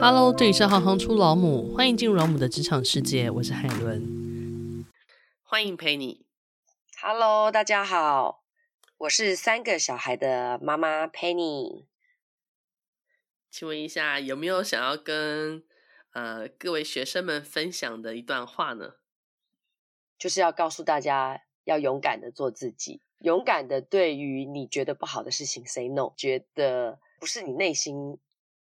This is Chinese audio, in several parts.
Hello，这里是行行出老母，欢迎进入老母的职场世界，我是海伦，欢迎陪你。Hello，大家好，我是三个小孩的妈妈 Penny。请问一下，有没有想要跟呃各位学生们分享的一段话呢？就是要告诉大家，要勇敢的做自己，勇敢的对于你觉得不好的事情 say no，觉得不是你内心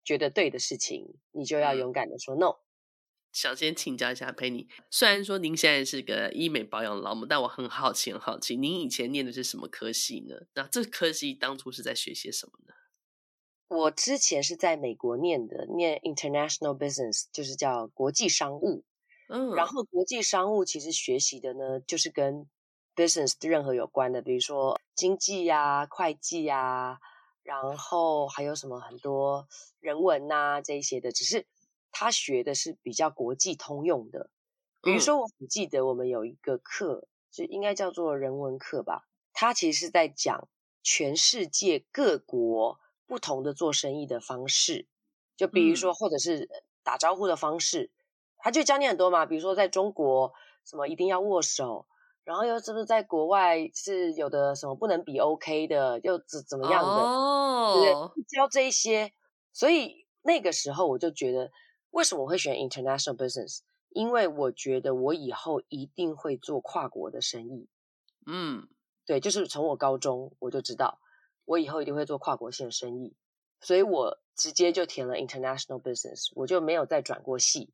觉得对的事情，你就要勇敢的说 no。想先请教一下 Penny，虽然说您现在是个医美保养老母，但我很好奇，很好奇，您以前念的是什么科系呢？那这科系当初是在学些什么呢？我之前是在美国念的，念 International Business，就是叫国际商务。嗯，然后国际商务其实学习的呢，就是跟 business 任何有关的，比如说经济呀、啊、会计呀、啊，然后还有什么很多人文呐、啊、这一些的。只是他学的是比较国际通用的。比如说，我很记得我们有一个课，就应该叫做人文课吧。他其实是在讲全世界各国不同的做生意的方式，就比如说，或者是打招呼的方式，他就教你很多嘛。比如说，在中国，什么一定要握手。然后又是不是在国外是有的什么不能比 OK 的，又怎怎么样的？哦，对，教这一些，所以那个时候我就觉得，为什么我会选 International Business？因为我觉得我以后一定会做跨国的生意。嗯，对，就是从我高中我就知道，我以后一定会做跨国线生意，所以我直接就填了 International Business，我就没有再转过系。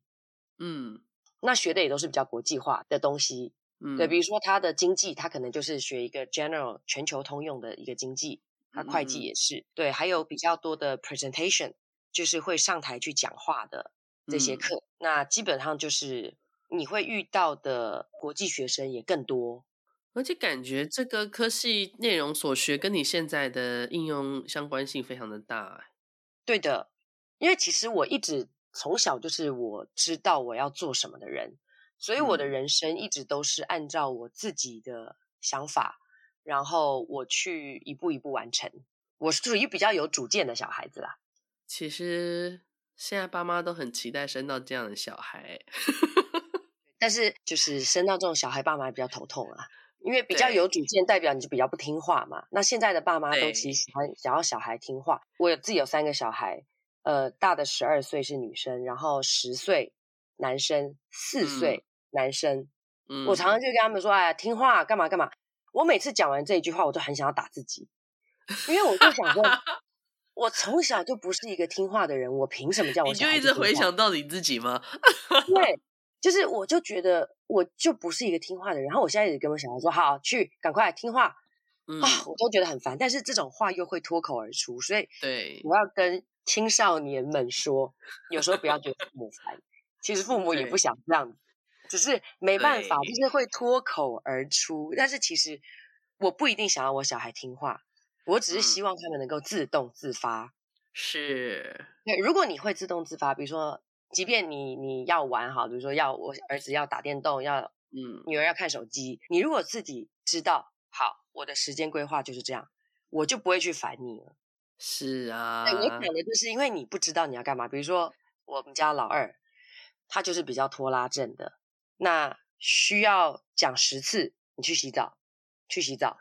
嗯，那学的也都是比较国际化的东西。嗯，对，比如说他的经济，他可能就是学一个 general 全球通用的一个经济，他会计也是，嗯、对，还有比较多的 presentation，就是会上台去讲话的这些课，嗯、那基本上就是你会遇到的国际学生也更多，而且感觉这个科系内容所学跟你现在的应用相关性非常的大。对的，因为其实我一直从小就是我知道我要做什么的人。所以我的人生一直都是按照我自己的想法，嗯、然后我去一步一步完成。我是属于比较有主见的小孩子啦。其实现在爸妈都很期待生到这样的小孩，但 是就是生到这种小孩，爸妈比较头痛啊，因为比较有主见，代表你就比较不听话嘛。那现在的爸妈都其实喜欢想要小孩听话。我有自己有三个小孩，呃，大的十二岁是女生，然后十岁。男生四岁，嗯、男生，嗯、我常常就跟他们说：“哎呀，听话，干嘛干嘛。”我每次讲完这一句话，我都很想要打自己，因为我就想说，我从小就不是一个听话的人，我凭什么叫我？你就一直回想到你自己吗？对，就是我就觉得我就不是一个听话的人，然后我现在一直跟我小孩说：“好，去，赶快听话。嗯”啊，我都觉得很烦，但是这种话又会脱口而出，所以对，我要跟青少年们说，有时候不要觉得父母烦。其实父母也不想这样，对只是没办法，就是会脱口而出。但是其实我不一定想要我小孩听话，我只是希望他们能够自动自发。是，对。如果你会自动自发，比如说，即便你你要玩哈，比如说要我儿子要打电动，要嗯，女儿要看手机，你如果自己知道，好，我的时间规划就是这样，我就不会去烦你了。是啊，对，我可能就是因为你不知道你要干嘛。比如说我们家老二。他就是比较拖拉症的，那需要讲十次，你去洗澡，去洗澡，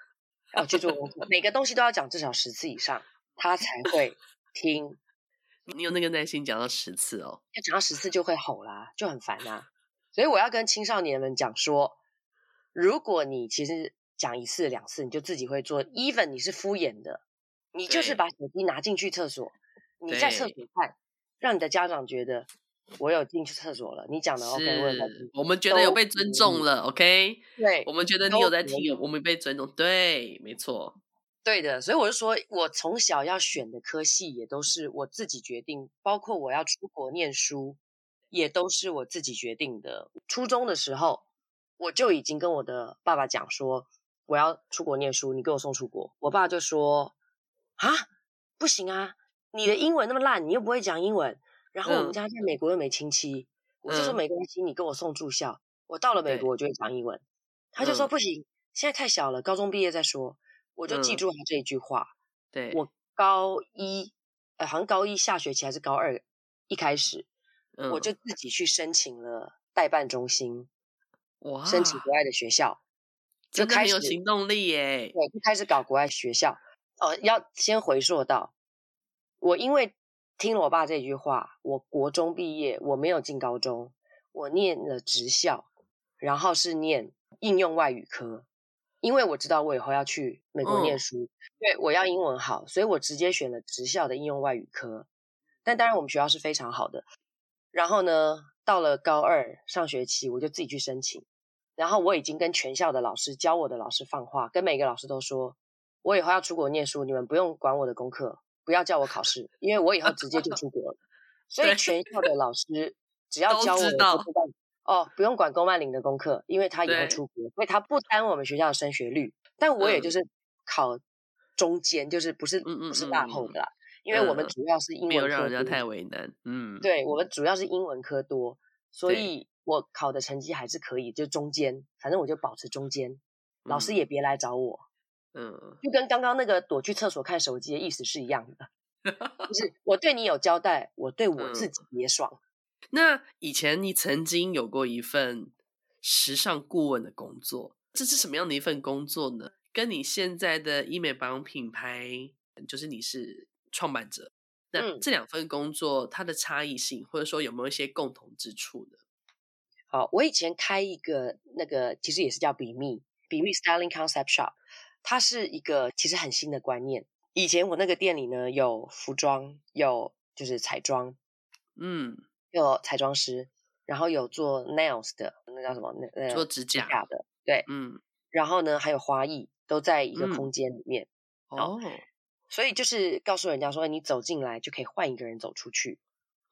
要去做功课，每个东西都要讲至少十次以上，他才会听。你有那个耐心讲到十次哦？要讲到十次就会吼啦，就很烦啊。所以我要跟青少年们讲说，如果你其实讲一次两次，你就自己会做，even 你是敷衍的，你就是把手机拿进去厕所，你在厕所看，让你的家长觉得。我有进去厕所了，你讲的 OK，是我们觉得有被尊重了，OK，对，我们觉得你有在听，我们被尊重，对，没错，对的，所以我就说，我从小要选的科系也都是我自己决定，包括我要出国念书，也都是我自己决定的。初中的时候，我就已经跟我的爸爸讲说，我要出国念书，你给我送出国。我爸就说，啊，不行啊，你的英文那么烂，你又不会讲英文。然后我们家在美国又没亲戚，嗯、我就说没关系，你给我送住校，我到了美国我就会讲英文。他就说不行，现在太小了，高中毕业再说。我就记住他这一句话。对、嗯，我高一，呃，好像高一下学期还是高二一开始，嗯、我就自己去申请了代办中心，哇，申请国外的学校，就开始有行动力耶。对，就开始搞国外学校。哦，要先回溯到我，因为听了我爸这句话，我国中毕业，我没有进高中，我念了职校，然后是念应用外语科。因为我知道我以后要去美国念书，对，我要英文好，所以我直接选了职校的应用外语科。但当然，我们学校是非常好的。然后呢，到了高二上学期，我就自己去申请。然后我已经跟全校的老师、教我的老师放话，跟每个老师都说，我以后要出国念书，你们不用管我的功课，不要叫我考试，因为我以后直接就出国了。所以全校的老师只要教我的都知道。哦，不用管龚曼玲的功课，因为他以后出国，所以他不耽误我们学校的升学率。但我也就是考中间，嗯、就是不是不是大后的啦，嗯、因为我们主要是英文科多，没有让人家太为难。嗯，对，我们主要是英文科多，所以我考的成绩还是可以，就中间，反正我就保持中间，老师也别来找我。嗯，就跟刚刚那个躲去厕所看手机的意思是一样的，就是我对你有交代，我对我自己也爽。嗯那以前你曾经有过一份时尚顾问的工作，这是什么样的一份工作呢？跟你现在的医美保养品牌，就是你是创办者，那这两份工作它的差异性，或者说有没有一些共同之处呢？好，我以前开一个那个，其实也是叫比密比密 Styling Concept Shop，它是一个其实很新的观念。以前我那个店里呢，有服装，有就是彩妆，嗯。有彩妆师，然后有做 nails 的，那叫什么？那做指甲，指甲的，对，嗯。然后呢，还有花艺，都在一个空间里面。嗯、哦。所以就是告诉人家说，你走进来就可以换一个人走出去。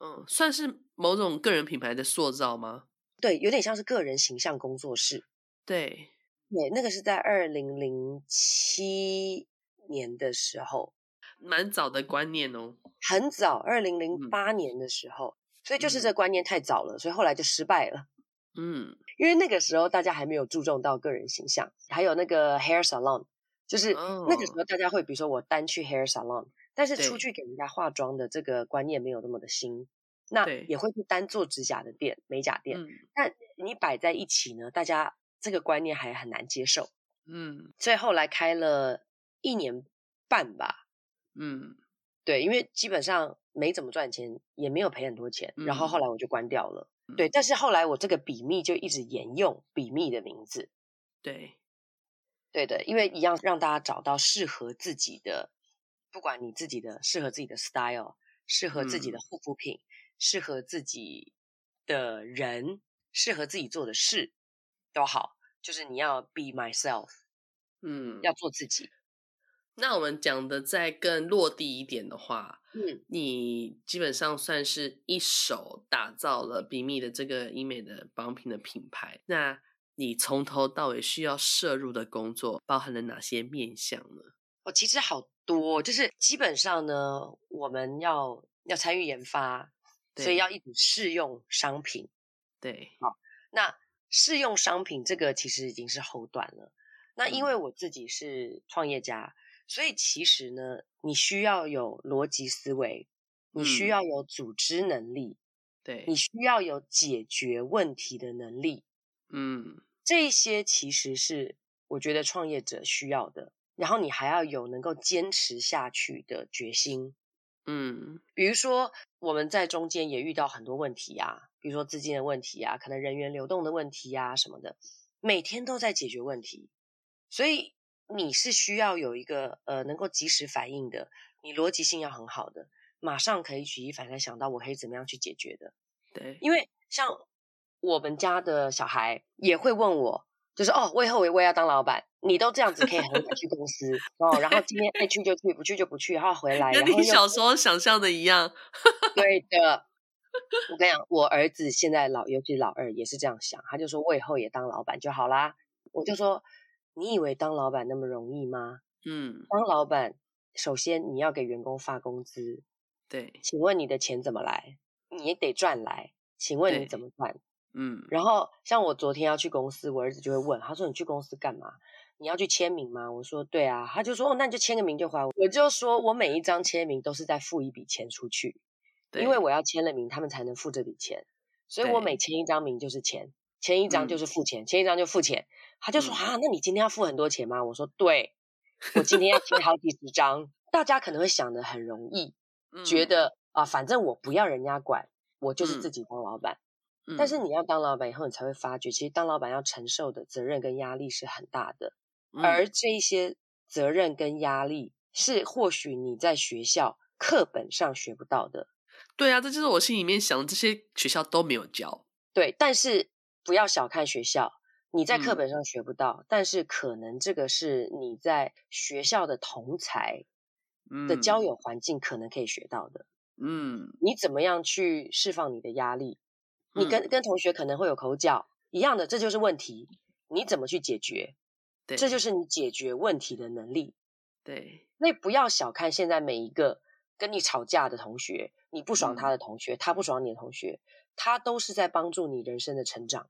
嗯，算是某种个人品牌的塑造吗？对，有点像是个人形象工作室。对，对，那个是在二零零七年的时候，蛮早的观念哦。很早，二零零八年的时候。嗯所以就是这观念太早了，嗯、所以后来就失败了。嗯，因为那个时候大家还没有注重到个人形象，还有那个 hair salon，就是那个时候大家会比如说我单去 hair salon，但是出去给人家化妆的这个观念没有那么的新，那也会去单做指甲的店、美甲店。嗯、但你摆在一起呢，大家这个观念还很难接受。嗯，所以后来开了一年半吧。嗯，对，因为基本上。没怎么赚钱，也没有赔很多钱，然后后来我就关掉了。嗯、对，但是后来我这个比密就一直沿用比密的名字。对，对的，因为一样让大家找到适合自己的，不管你自己的适合自己的 style，适合自己的护肤品，嗯、适合自己的人，适合自己做的事都好，就是你要 be myself，嗯，要做自己。那我们讲的再更落地一点的话，嗯，你基本上算是一手打造了比密的这个医美的保养品的品牌。那你从头到尾需要涉入的工作包含了哪些面向呢？哦，其实好多，就是基本上呢，我们要要参与研发，对所以要一直试用商品。对，好，那试用商品这个其实已经是后段了。那因为我自己是创业家。所以其实呢，你需要有逻辑思维，你需要有组织能力，对，你需要有解决问题的能力，嗯，这些其实是我觉得创业者需要的。然后你还要有能够坚持下去的决心，嗯，比如说我们在中间也遇到很多问题啊，比如说资金的问题啊，可能人员流动的问题啊什么的，每天都在解决问题，所以。你是需要有一个呃能够及时反应的，你逻辑性要很好的，马上可以举一反三想到我可以怎么样去解决的。对，因为像我们家的小孩也会问我，就是哦，我以后我也要当老板，你都这样子可以很敢去公司哦，然后今天爱去就去，不去就不去，然后回来，跟你小时候想象的一样。对的，我跟你讲，我儿子现在老，尤其老二也是这样想，他就说我以后也当老板就好啦，我就说。你以为当老板那么容易吗？嗯，当老板，首先你要给员工发工资，对，请问你的钱怎么来？你也得赚来，请问你怎么赚？嗯，然后像我昨天要去公司，我儿子就会问，他说你去公司干嘛？你要去签名吗？我说对啊，他就说哦，那你就签个名就还我。我就说我每一张签名都是在付一笔钱出去，因为我要签了名，他们才能付这笔钱，所以我每签一张名就是钱，签一张就是付钱，签一张就付钱。他就说啊，那你今天要付很多钱吗？我说对，我今天要签好几十张。大家可能会想的很容易，觉得啊，反正我不要人家管，我就是自己当老板。但是你要当老板以后，你才会发觉，其实当老板要承受的责任跟压力是很大的，而这些责任跟压力是或许你在学校课本上学不到的。对啊，这就是我心里面想的，这些学校都没有教。对，但是不要小看学校，你在课本上学不到，嗯、但是可能这个是你在学校的同才的交友环境可能可以学到的。嗯，你怎么样去释放你的压力？你跟跟同学可能会有口角一样的，这就是问题。你怎么去解决？对，这就是你解决问题的能力。对，那不要小看现在每一个跟你吵架的同学。你不爽他的同学，嗯、他不爽你的同学，他都是在帮助你人生的成长。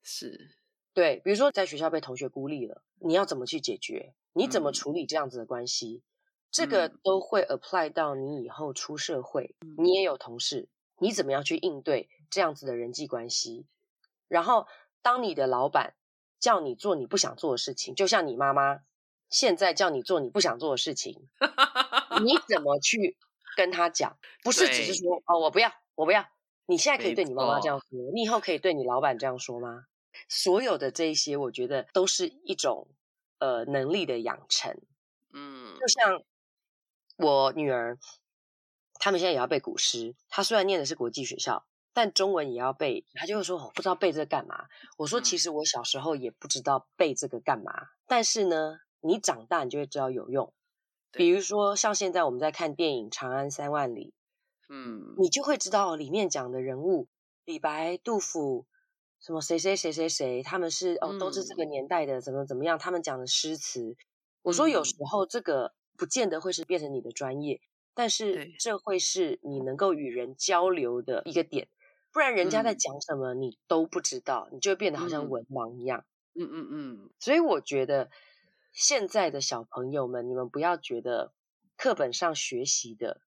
是，对，比如说在学校被同学孤立了，你要怎么去解决？你怎么处理这样子的关系？嗯、这个都会 apply 到你以后出社会，嗯、你也有同事，你怎么样去应对这样子的人际关系？然后，当你的老板叫你做你不想做的事情，就像你妈妈现在叫你做你不想做的事情，你怎么去？跟他讲，不是只是说哦，我不要，我不要。你现在可以对你妈妈这样说，你以后可以对你老板这样说吗？所有的这一些，我觉得都是一种呃能力的养成。嗯，就像我女儿，他们现在也要背古诗。她虽然念的是国际学校，但中文也要背。她就会说：“我不知道背这个干嘛。”我说：“其实我小时候也不知道背这个干嘛，嗯、但是呢，你长大你就会知道有用。”比如说，像现在我们在看电影《长安三万里》，嗯，你就会知道里面讲的人物，李白、杜甫，什么谁谁谁谁谁，他们是哦，都是这个年代的，怎么怎么样，他们讲的诗词。我说有时候这个不见得会是变成你的专业，但是这会是你能够与人交流的一个点，不然人家在讲什么你都不知道，你就会变得好像文盲一样。嗯嗯嗯，所以我觉得。现在的小朋友们，你们不要觉得课本上学习的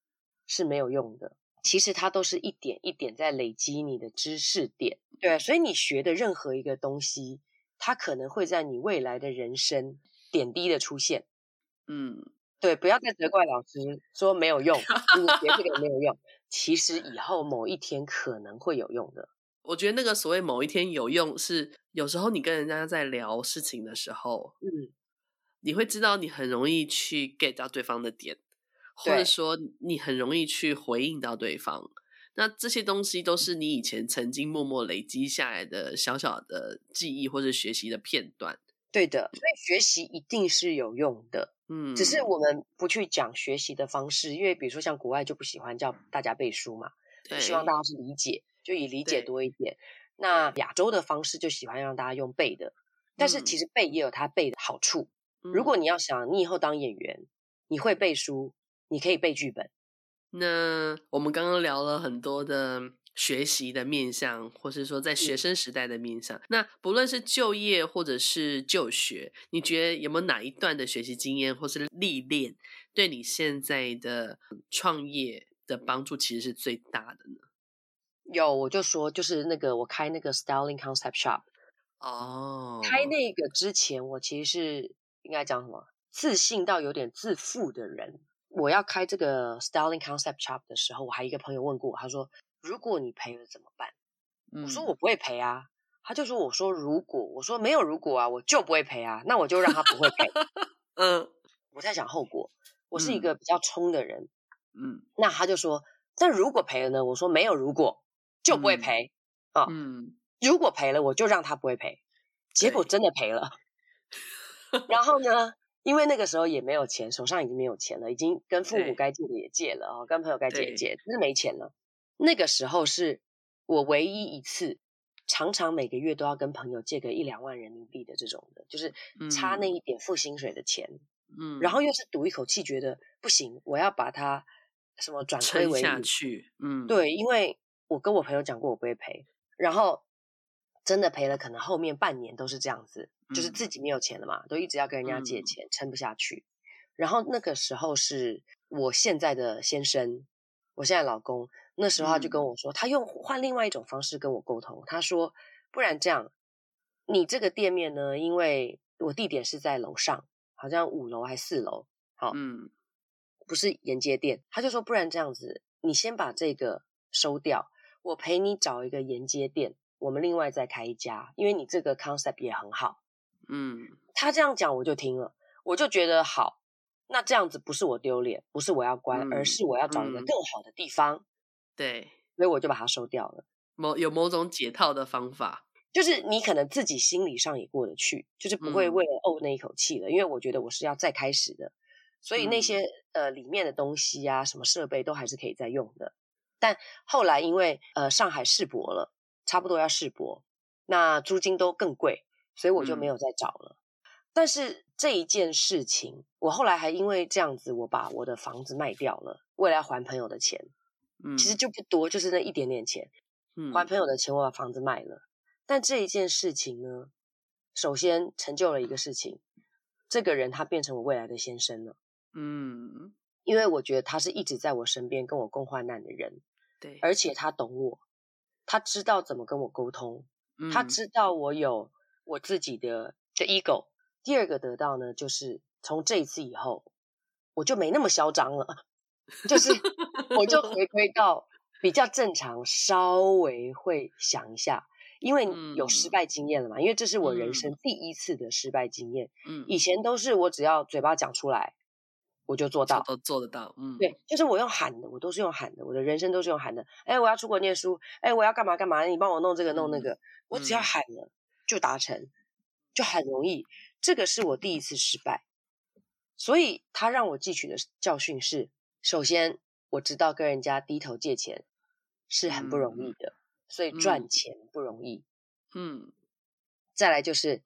是没有用的，其实它都是一点一点在累积你的知识点。对，所以你学的任何一个东西，它可能会在你未来的人生点滴的出现。嗯，对，不要再责怪老师说没有用，你学这个没有用，其实以后某一天可能会有用的。我觉得那个所谓某一天有用，是有时候你跟人家在聊事情的时候，嗯。你会知道你很容易去 get 到对方的点，或者说你很容易去回应到对方。那这些东西都是你以前曾经默默累积下来的小小的记忆或者学习的片段。对的，所以学习一定是有用的。嗯，只是我们不去讲学习的方式，因为比如说像国外就不喜欢叫大家背书嘛，对希望大家是理解，就以理解多一点。那亚洲的方式就喜欢让大家用背的，但是其实背也有它背的好处。如果你要想你以后当演员，你会背书，你可以背剧本。那我们刚刚聊了很多的学习的面向，或是说在学生时代的面向。嗯、那不论是就业或者是就学，你觉得有没有哪一段的学习经验或是历练，对你现在的创业的帮助其实是最大的呢？有，我就说，就是那个我开那个 Styling Concept Shop。哦，开那个之前，我其实是。应该讲什么？自信到有点自负的人。我要开这个 Styling Concept Shop 的时候，我还一个朋友问过我，他说：“如果你赔了怎么办？”嗯、我说：“我不会赔啊。”他就说：“我说如果，我说没有如果啊，我就不会赔啊，那我就让他不会赔。”嗯，我在想后果。我是一个比较冲的人。嗯，那他就说：“但如果赔了呢？”我说：“没有如果，就不会赔啊。嗯，如果赔了，我就让他不会赔。结果真的赔了。” 然后呢，因为那个时候也没有钱，手上已经没有钱了，已经跟父母该借的也借了啊、哦，跟朋友该借也借，只是没钱了。那个时候是我唯一一次，常常每个月都要跟朋友借个一两万人民币的这种的，就是差那一点付薪水的钱。嗯，然后又是赌一口气，觉得不行，我要把它什么转亏为盈下去。嗯，对，因为我跟我朋友讲过，我不会赔，然后。真的赔了，可能后面半年都是这样子，嗯、就是自己没有钱了嘛，都一直要跟人家借钱，撑、嗯、不下去。然后那个时候是我现在的先生，我现在老公那时候他就跟我说，他用换另外一种方式跟我沟通。他说：“不然这样，你这个店面呢，因为我地点是在楼上，好像五楼还四楼，好，嗯，不是沿街店。”他就说：“不然这样子，你先把这个收掉，我陪你找一个沿街店，我们另外再开一家，因为你这个 concept 也很好。”嗯，他这样讲我就听了，我就觉得好。那这样子不是我丢脸，不是我要关，嗯、而是我要找一个更好的地方。嗯对，所以我就把它收掉了。某有某种解套的方法，就是你可能自己心理上也过得去，就是不会为了怄那一口气了。嗯、因为我觉得我是要再开始的，所以那些、嗯、呃里面的东西啊，什么设备都还是可以再用的。但后来因为呃上海世博了，差不多要世博，那租金都更贵，所以我就没有再找了。嗯、但是这一件事情，我后来还因为这样子，我把我的房子卖掉了，为了还朋友的钱。其实就不多，就是那一点点钱。嗯，还朋友的钱，我把房子卖了。但这一件事情呢，首先成就了一个事情，这个人他变成我未来的先生了。嗯，因为我觉得他是一直在我身边跟我共患难的人。对，而且他懂我，他知道怎么跟我沟通，他知道我有我自己的的 ego。第二个得到呢，就是从这一次以后，我就没那么嚣张了。就是，我就回归到比较正常，稍微会想一下，因为有失败经验了嘛。因为这是我人生第一次的失败经验。嗯，以前都是我只要嘴巴讲出来，我就做到，都做得到。嗯，对，就是我用喊的，我都是用喊的，我的人生都是用喊的。哎，我要出国念书，哎，我要干嘛干嘛，你帮我弄这个弄那个，我只要喊了就达成，就很容易。这个是我第一次失败，所以他让我汲取的教训是。首先，我知道跟人家低头借钱是很不容易的，嗯、所以赚钱不容易。嗯，再来就是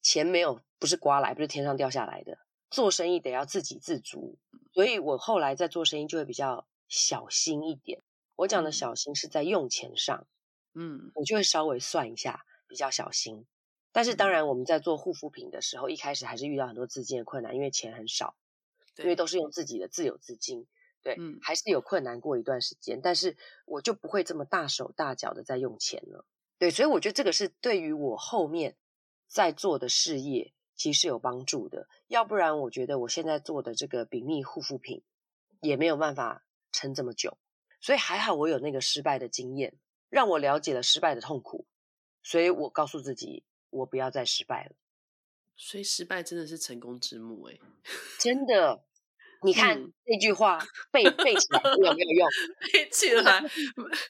钱没有不是刮来，不是天上掉下来的，做生意得要自给自足。所以我后来在做生意就会比较小心一点。我讲的小心是在用钱上，嗯，我就会稍微算一下，比较小心。但是当然，我们在做护肤品的时候，一开始还是遇到很多资金的困难，因为钱很少。因为都是用自己的自有资金，对，嗯，还是有困难过一段时间，但是我就不会这么大手大脚的在用钱了，对，所以我觉得这个是对于我后面在做的事业其实是有帮助的，要不然我觉得我现在做的这个比密护肤品也没有办法撑这么久，所以还好我有那个失败的经验，让我了解了失败的痛苦，所以我告诉自己，我不要再失败了。所以失败真的是成功之母哎，真的，你看那、嗯、句话背背起来有没有用？背起来，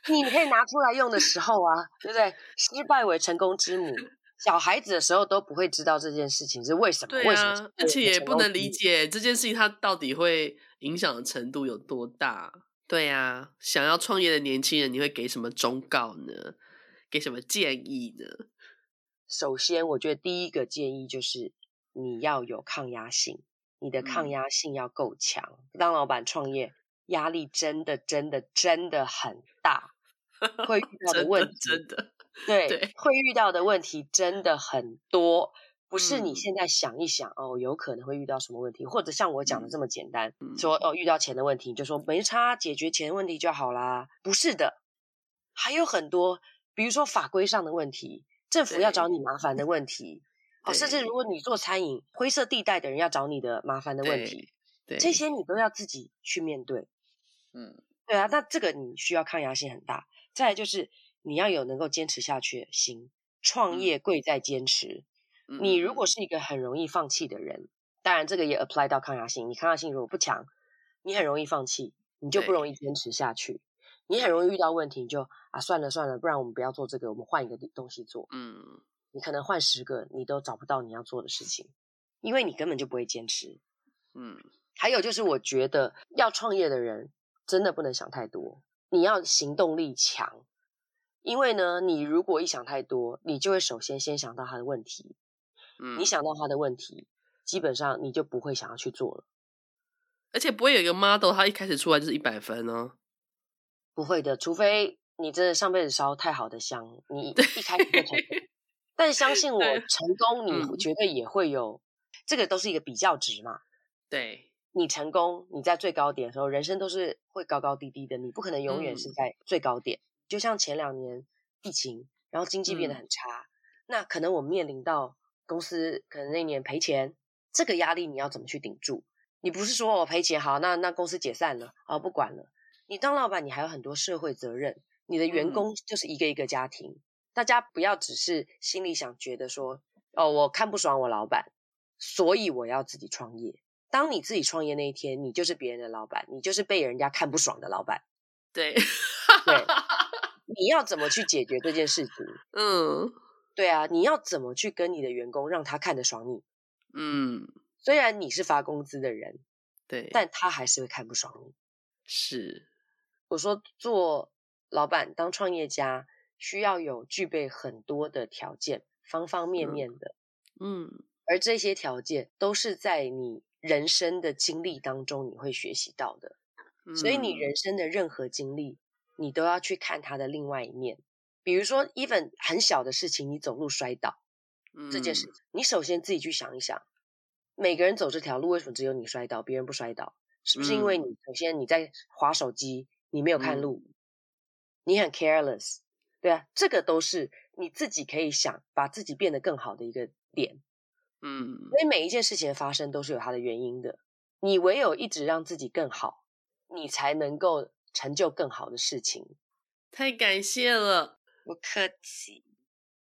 你可以拿出来用的时候啊，对不对？失败为成功之母，小孩子的时候都不会知道这件事情是为什么，对啊、为什么，而且也不能理解这件事情它到底会影响的程度有多大。对呀、啊，想要创业的年轻人，你会给什么忠告呢？给什么建议呢？首先，我觉得第一个建议就是你要有抗压性，你的抗压性要够强。嗯、当老板创业，压力真的、真的、真的很大，会遇到的问题真的，对，对会遇到的问题真的很多。不是你现在想一想、嗯、哦，有可能会遇到什么问题，或者像我讲的这么简单，嗯、说哦遇到钱的问题，就说没差，解决钱问题就好啦。不是的，还有很多，比如说法规上的问题。政府要找你麻烦的问题，哦，甚至如果你做餐饮灰色地带的人要找你的麻烦的问题，对，对这些你都要自己去面对。嗯，对啊，那这个你需要抗压性很大。再来就是你要有能够坚持下去的心，创业贵在坚持。嗯、你如果是一个很容易放弃的人，当然这个也 apply 到抗压性。你抗压性如果不强，你很容易放弃，你就不容易坚持下去。你很容易遇到问题，你就啊算了算了，不然我们不要做这个，我们换一个东西做。嗯，你可能换十个，你都找不到你要做的事情，因为你根本就不会坚持。嗯，还有就是，我觉得要创业的人真的不能想太多，你要行动力强，因为呢，你如果一想太多，你就会首先先想到他的问题。嗯，你想到他的问题，基本上你就不会想要去做了，而且不会有一个 model，他一开始出来就是一百分哦。不会的，除非你真的上辈子烧太好的香，你一开始就成功。但相信 我，成功你绝对也会有，嗯、这个都是一个比较值嘛。对，你成功，你在最高点的时候，人生都是会高高低低的，你不可能永远是在最高点。嗯、就像前两年疫情，然后经济变得很差，嗯、那可能我面临到公司可能那年赔钱，这个压力你要怎么去顶住？你不是说我赔钱好，那那公司解散了啊，不管了。你当老板，你还有很多社会责任，你的员工就是一个一个家庭，嗯、大家不要只是心里想觉得说，哦，我看不爽我老板，所以我要自己创业。当你自己创业那一天，你就是别人的老板，你就是被人家看不爽的老板。对，对，你要怎么去解决这件事情？嗯，对啊，你要怎么去跟你的员工让他看得爽你？嗯，虽然你是发工资的人，对，但他还是会看不爽你。是。我说，做老板当创业家需要有具备很多的条件，方方面面的，嗯，嗯，而这些条件都是在你人生的经历当中你会学习到的，嗯，所以你人生的任何经历，你都要去看它的另外一面。比如说，even 很小的事情，你走路摔倒，嗯，这件事情，你首先自己去想一想，每个人走这条路，为什么只有你摔倒，别人不摔倒？是不是因为你首先你在划手机？你没有看路，嗯、你很 careless，对啊，这个都是你自己可以想把自己变得更好的一个点，嗯，所以每一件事情的发生都是有它的原因的，你唯有一直让自己更好，你才能够成就更好的事情。太感谢了，不客气。